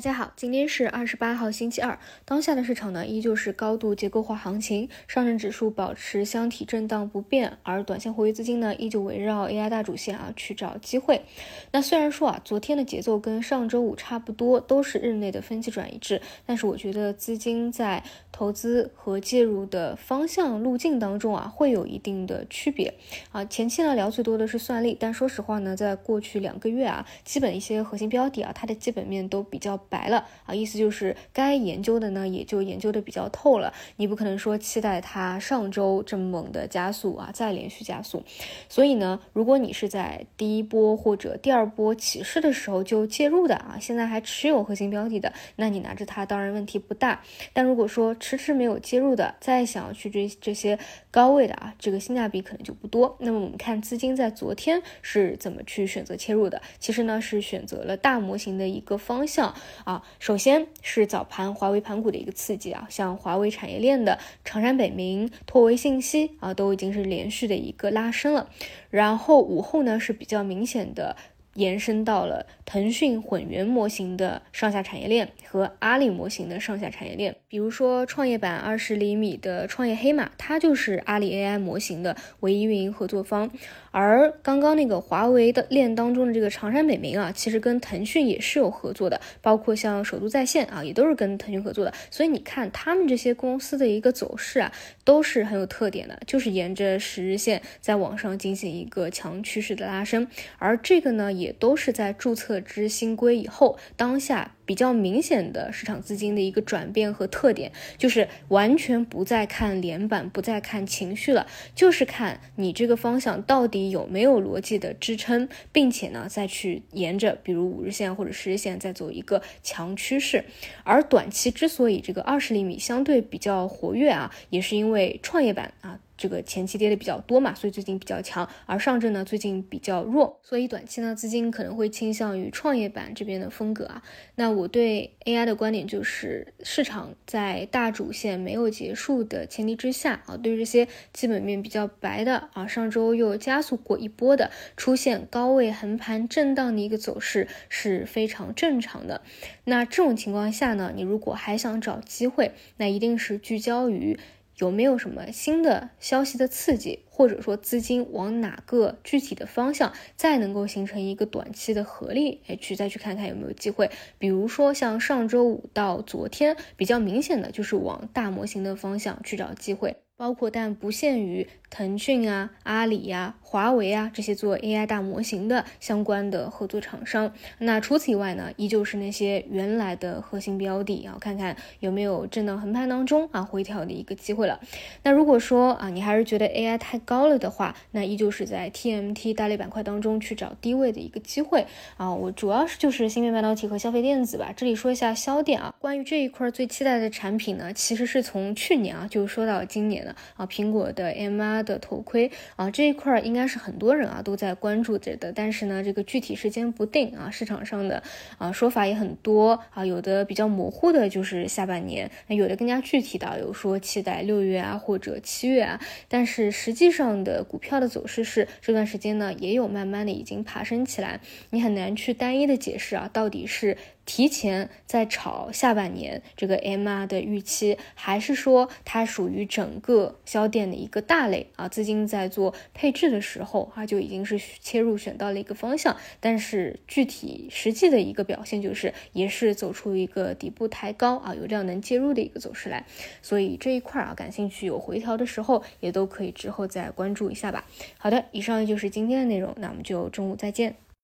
大家好，今天是二十八号星期二，当下的市场呢依旧是高度结构化行情，上证指数保持箱体震荡不变，而短线活跃资金呢依旧围绕 AI 大主线啊去找机会。那虽然说啊昨天的节奏跟上周五差不多，都是日内的分歧转移制，但是我觉得资金在投资和介入的方向路径当中啊会有一定的区别啊。前期呢聊最多的是算力，但说实话呢，在过去两个月啊，基本一些核心标的啊，它的基本面都比较。白了啊，意思就是该研究的呢，也就研究的比较透了。你不可能说期待它上周这么猛的加速啊，再连续加速。所以呢，如果你是在第一波或者第二波起势的时候就介入的啊，现在还持有核心标的的，那你拿着它当然问题不大。但如果说迟迟没有介入的，再想要去追这些高位的啊，这个性价比可能就不多。那么我们看资金在昨天是怎么去选择切入的？其实呢，是选择了大模型的一个方向。啊，首先是早盘华为盘股的一个刺激啊，像华为产业链的长山北明、拓维信息啊，都已经是连续的一个拉升了。然后午后呢是比较明显的延伸到了腾讯混元模型的上下产业链和阿里模型的上下产业链。比如说创业板二十厘米的创业黑马，它就是阿里 AI 模型的唯一运营合作方。而刚刚那个华为的链当中的这个长山北明啊，其实跟腾讯也是有合作的，包括像首都在线啊，也都是跟腾讯合作的。所以你看他们这些公司的一个走势啊，都是很有特点的，就是沿着十日线在往上进行一个强趋势的拉升。而这个呢，也都是在注册之新规以后，当下。比较明显的市场资金的一个转变和特点，就是完全不再看连板，不再看情绪了，就是看你这个方向到底有没有逻辑的支撑，并且呢，再去沿着比如五日线或者十日线再走一个强趋势。而短期之所以这个二十厘米相对比较活跃啊，也是因为创业板啊。这个前期跌的比较多嘛，所以最近比较强，而上证呢最近比较弱，所以短期呢资金可能会倾向于创业板这边的风格啊。那我对 AI 的观点就是，市场在大主线没有结束的前提之下啊，对这些基本面比较白的啊，上周又加速过一波的，出现高位横盘震荡的一个走势是非常正常的。那这种情况下呢，你如果还想找机会，那一定是聚焦于。有没有什么新的消息的刺激，或者说资金往哪个具体的方向再能够形成一个短期的合力？哎，去再去看看有没有机会。比如说像上周五到昨天，比较明显的就是往大模型的方向去找机会。包括但不限于腾讯啊、阿里呀、华为啊这些做 AI 大模型的相关的合作厂商。那除此以外呢，依旧是那些原来的核心标的啊，看看有没有震荡横盘当中啊回调的一个机会了。那如果说啊，你还是觉得 AI 太高了的话，那依旧是在 TMT 大类板块当中去找低位的一个机会啊。我主要是就是芯片半导体和消费电子吧。这里说一下销电啊，关于这一块最期待的产品呢，其实是从去年啊就说到今年的。啊，苹果的 MR 的头盔啊，这一块儿应该是很多人啊都在关注着的，但是呢，这个具体时间不定啊，市场上的啊说法也很多啊，有的比较模糊的就是下半年，有的更加具体的有说期待六月啊或者七月啊，但是实际上的股票的走势是这段时间呢也有慢慢的已经爬升起来，你很难去单一的解释啊，到底是。提前在炒下半年这个 MR 的预期，还是说它属于整个销电的一个大类啊？资金在做配置的时候啊，就已经是切入选到了一个方向，但是具体实际的一个表现就是，也是走出一个底部抬高啊，有量能介入的一个走势来。所以这一块啊，感兴趣有回调的时候，也都可以之后再关注一下吧。好的，以上就是今天的内容，那我们就中午再见。